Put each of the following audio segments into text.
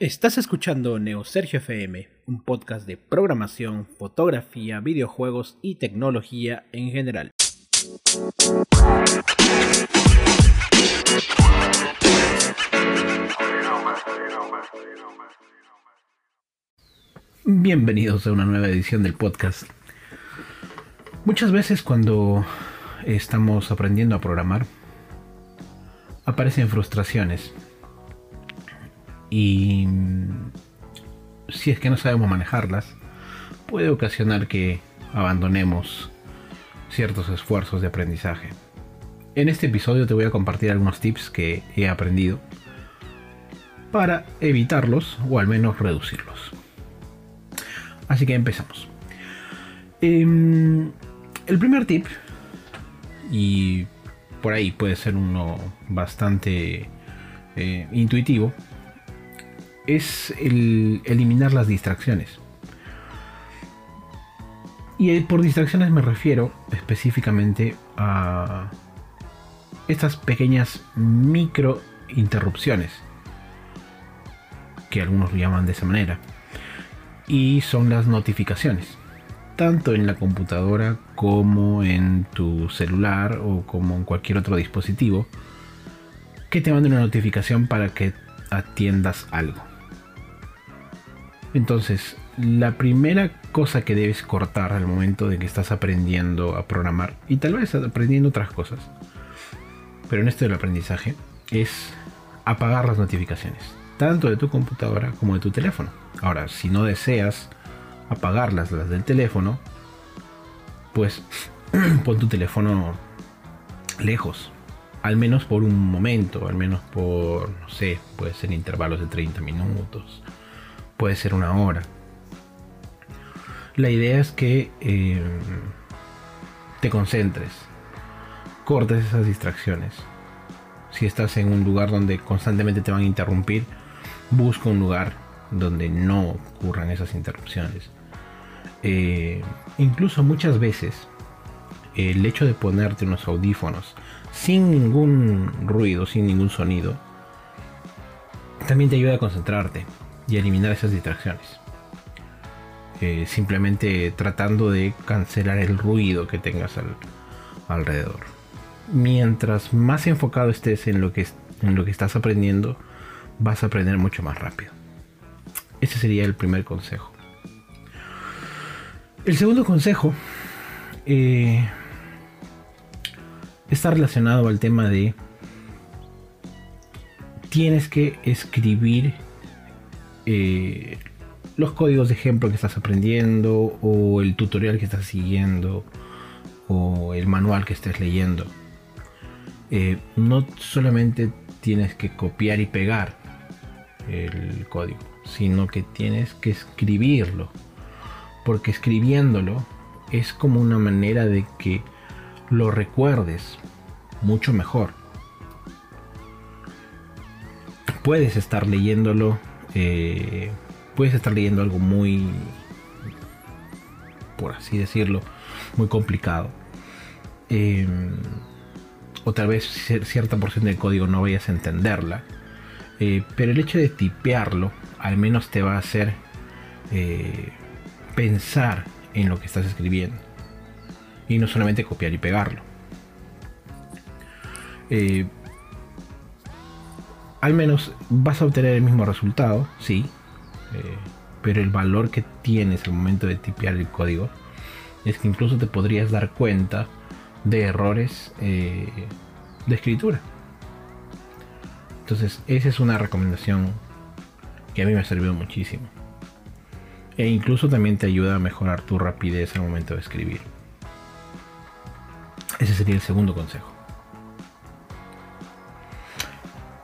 Estás escuchando Neo Sergio FM, un podcast de programación, fotografía, videojuegos y tecnología en general. Bienvenidos a una nueva edición del podcast. Muchas veces cuando estamos aprendiendo a programar, aparecen frustraciones. Y si es que no sabemos manejarlas, puede ocasionar que abandonemos ciertos esfuerzos de aprendizaje. En este episodio te voy a compartir algunos tips que he aprendido para evitarlos o al menos reducirlos. Así que empezamos. Em, el primer tip, y por ahí puede ser uno bastante eh, intuitivo, es el eliminar las distracciones. Y por distracciones me refiero específicamente a estas pequeñas micro interrupciones, que algunos lo llaman de esa manera, y son las notificaciones, tanto en la computadora como en tu celular o como en cualquier otro dispositivo, que te mande una notificación para que atiendas algo. Entonces, la primera cosa que debes cortar al momento de que estás aprendiendo a programar, y tal vez aprendiendo otras cosas, pero en esto del aprendizaje, es apagar las notificaciones, tanto de tu computadora como de tu teléfono. Ahora, si no deseas apagarlas las del teléfono, pues pon tu teléfono lejos, al menos por un momento, al menos por, no sé, puede ser intervalos de 30 minutos, puede ser una hora. La idea es que eh, te concentres, cortes esas distracciones. Si estás en un lugar donde constantemente te van a interrumpir, busca un lugar donde no ocurran esas interrupciones. Eh, incluso muchas veces el hecho de ponerte unos audífonos sin ningún ruido, sin ningún sonido, también te ayuda a concentrarte y eliminar esas distracciones. Eh, simplemente tratando de cancelar el ruido que tengas alrededor. Mientras más enfocado estés en lo, que, en lo que estás aprendiendo, vas a aprender mucho más rápido. Ese sería el primer consejo. El segundo consejo eh, está relacionado al tema de tienes que escribir eh, los códigos de ejemplo que estás aprendiendo o el tutorial que estás siguiendo o el manual que estés leyendo. Eh, no solamente tienes que copiar y pegar el código, sino que tienes que escribirlo. Porque escribiéndolo es como una manera de que lo recuerdes mucho mejor. Puedes estar leyéndolo eh, puedes estar leyendo algo muy, por así decirlo, muy complicado. Em, o tal vez cierta porción del código no vayas a entenderla. Eh, pero el hecho de tipearlo al menos te va a hacer eh, pensar en lo que estás escribiendo. Y no solamente copiar y pegarlo al menos vas a obtener el mismo resultado, sí, eh, pero el valor que tienes al momento de tipear el código es que incluso te podrías dar cuenta de errores eh, de escritura. Entonces, esa es una recomendación que a mí me ha servido muchísimo. E incluso también te ayuda a mejorar tu rapidez al momento de escribir. Ese sería el segundo consejo.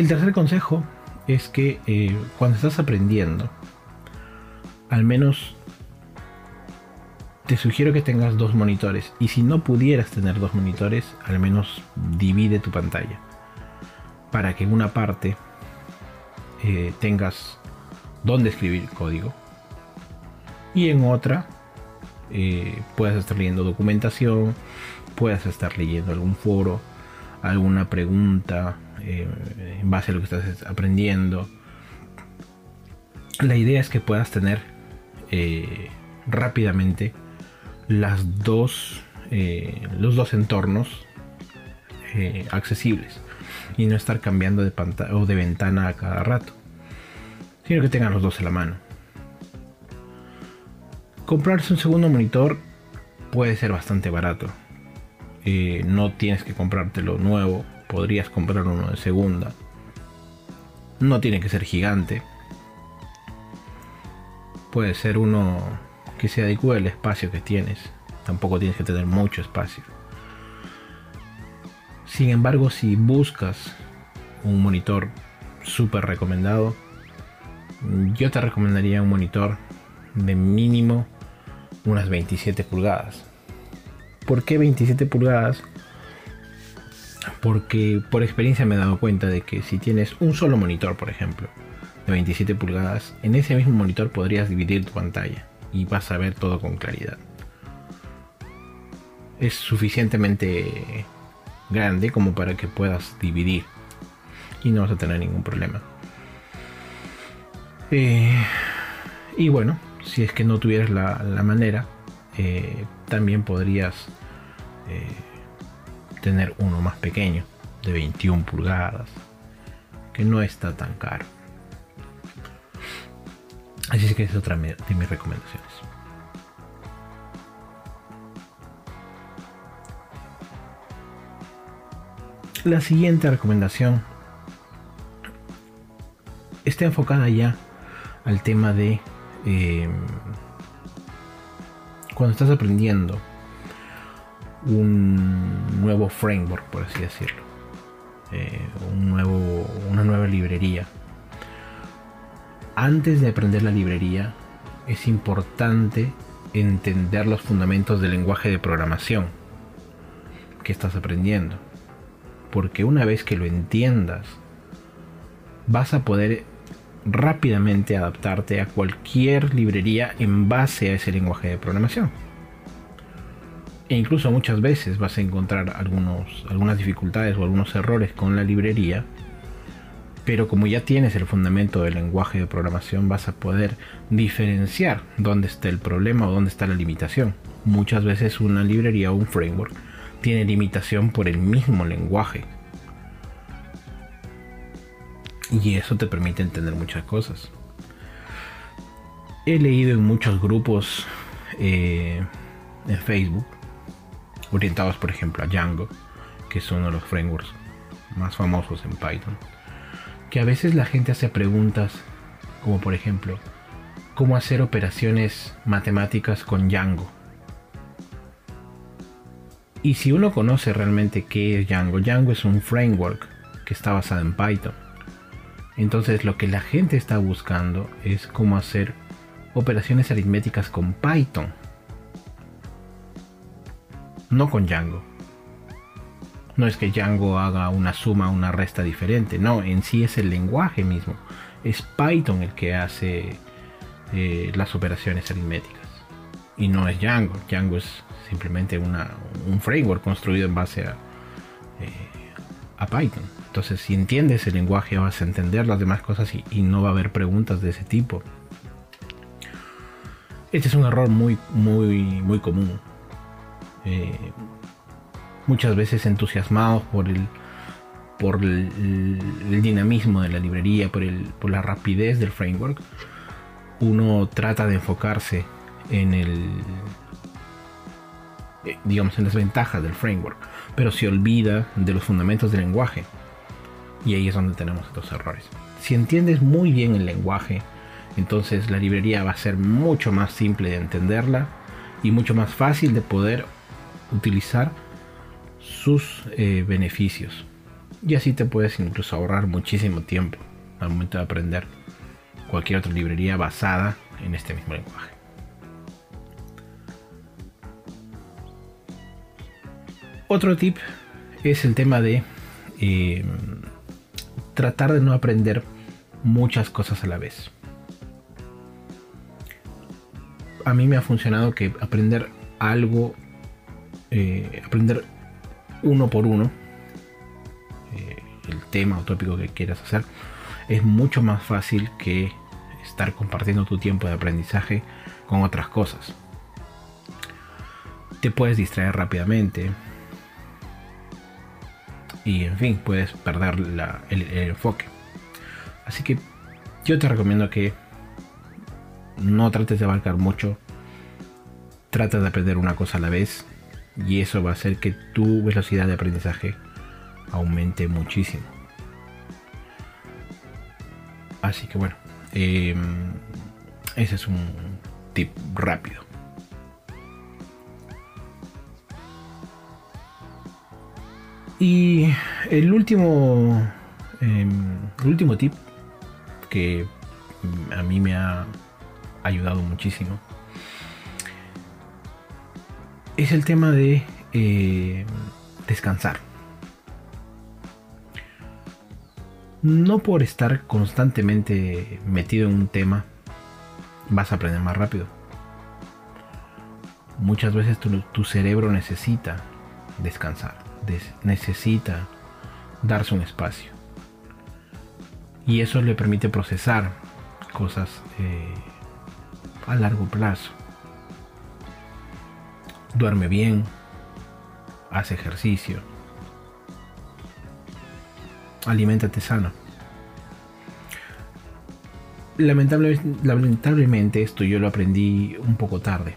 El tercer consejo es que eh, cuando estás aprendiendo, al menos te sugiero que tengas dos monitores. Y si no pudieras tener dos monitores, al menos divide tu pantalla. Para que en una parte eh, tengas donde escribir código. Y en otra eh, puedas estar leyendo documentación, puedas estar leyendo algún foro, alguna pregunta, eh, en base a lo que estás aprendiendo. la idea es que puedas tener eh, rápidamente las dos, eh, los dos entornos accesibles y no estar cambiando de pantalla o de ventana a cada rato, sino que tengan los dos en la mano. Comprarse un segundo monitor puede ser bastante barato. no tienes que comprártelo nuevo, podrías comprar uno de segunda. No tiene que ser gigante, puede ser uno que se adecue al espacio que tienes. Tampoco tienes que tener mucho espacio. Sin embargo, si buscas un monitor súper recomendado, yo te recomendaría un monitor de mínimo unas 27 pulgadas. ¿Por qué 27 pulgadas? Porque por experiencia me he dado cuenta de que si tienes un solo monitor, por ejemplo, de 27 pulgadas, en ese mismo monitor podrías dividir tu pantalla y vas a ver todo con claridad. Es suficientemente grande como para que puedas dividir y no vas a tener ningún problema. Eh, y bueno, si es que no tuvieras la, manera, eh, también podrías eh, tener uno más pequeño, de 21 pulgadas, que no está tan caro. Así es que es otra de mis recomendaciones. La siguiente recomendación está enfocada ya al tema de em, cuando estás aprendiendo un nuevo framework, por así decirlo, eh, un nuevo, una nueva librería antes de aprender la librería, es importante entender los fundamentos del lenguaje de programación que estás aprendiendo. Porque una vez que lo entiendas, vas a poder rápidamente adaptarte a cualquier librería en base a ese lenguaje de programación. E incluso muchas veces vas a encontrar algunos, algunas dificultades o algunos errores con la librería pero como ya tienes el fundamento del lenguaje de programación vas a poder diferenciar dónde está el problema o dónde está la limitación. Muchas veces una librería o un framework tiene limitación por el mismo lenguaje. Y eso te permite entender muchas cosas. He leído en muchos grupos eh, en Facebook, orientados por ejemplo a Django, que es uno de los frameworks más famosos en Python que a veces la gente hace preguntas como por ejemplo, ¿cómo hacer operaciones matemáticas con Django? Y si uno conoce realmente qué es Django, Django es un framework que está basado en Python. Entonces lo que la gente está buscando es cómo hacer operaciones aritméticas con Python. No con Django. No es que Django haga una suma, una resta diferente, no, en sí es el lenguaje mismo. Es Python el que hace eh, las operaciones aritméticas. Y no es Django. Django es simplemente un framework construido en base a, eh, a Python. Entonces, si entiendes el lenguaje, vas a entender las demás cosas y, no va a haber preguntas de ese tipo. Este es un error muy, muy, muy común. Eh, muchas veces entusiasmados por el, por el, dinamismo de la librería, por, el, por la rapidez del framework, uno trata de enfocarse en el eh, digamos en las ventajas del framework, pero se olvida de los fundamentos del lenguaje. Y ahí es donde tenemos estos errores. Si entiendes muy bien el lenguaje, entonces la librería va a ser mucho más simple de entenderla y mucho más fácil de poder utilizar sus eh, beneficios. Y así te puedes incluso ahorrar muchísimo tiempo al momento de aprender cualquier otra librería basada en este mismo lenguaje. Otro tip es el tema de eh, tratar de no aprender muchas cosas a la vez. A mí me ha funcionado que aprender algo, eh, aprender uno por uno eh, el tema o tópico que quieras hacer, es mucho más fácil que estar compartiendo tu tiempo de aprendizaje con otras cosas. Te puedes distraer rápidamente. Y en fin, puedes perder el, el enfoque. Así que yo te recomiendo que no trates de abarcar mucho. Trata de aprender una cosa a la vez. Y eso va a hacer que tu velocidad de aprendizaje aumente muchísimo. Así que bueno, em, ese es un tip rápido. Y el último, em, el último tip que a mí me ha ayudado muchísimo es el tema de eh, descansar. no por estar constantemente metido en un tema vas a aprender más rápido. Muchas veces tu, cerebro necesita descansar, necesita darse un espacio. Y eso le permite procesar cosas eh, a largo plazo. Duerme bien, hace ejercicio, aliméntate sano. Lamentablemente, esto yo lo aprendí un poco tarde.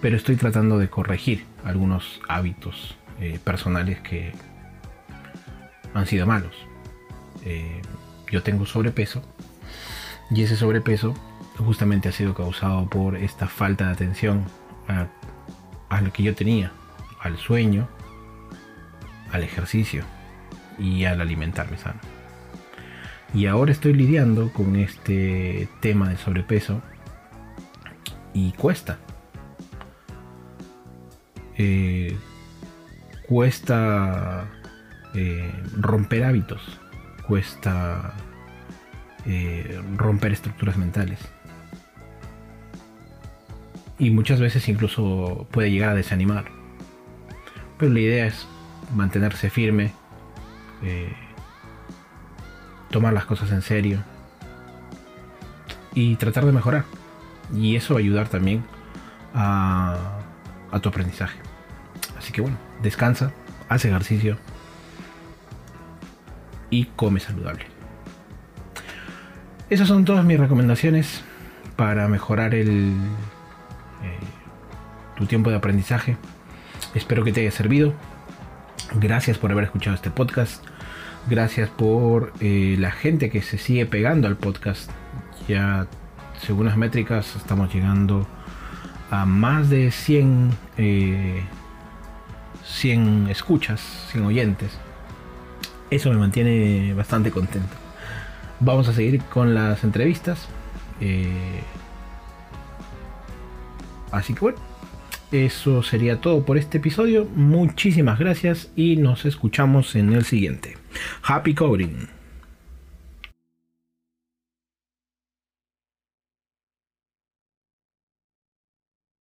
Pero estoy tratando de corregir algunos hábitos eh, personales que han sido malos. Eh, yo tengo sobrepeso y ese sobrepeso justamente ha sido causado por esta falta de atención a lo que yo tenía, al sueño, al ejercicio y al alimentarme sano. Y ahora estoy lidiando con este tema de sobrepeso y cuesta. Eh, cuesta eh, romper hábitos, cuesta eh, romper estructuras mentales. Y muchas veces incluso puede llegar a desanimar. Pero la idea es mantenerse firme, eh, tomar las cosas en serio y tratar de mejorar. Y eso va a ayudar también a, a tu aprendizaje. Así que bueno, descansa, haz ejercicio y come saludable. Esas son todas mis recomendaciones para mejorar el, tu tiempo de aprendizaje. Espero que te haya servido. Gracias por haber escuchado este podcast. Gracias por eh, la gente que se sigue pegando al podcast. Ya, según las métricas, estamos llegando a más de 100, 100 eh, escuchas, 100 oyentes. Eso me mantiene bastante contento. Vamos a seguir con las entrevistas. Eh, así que bueno, eso sería todo por este episodio. Muchísimas gracias y nos escuchamos en el siguiente. Happy Coding.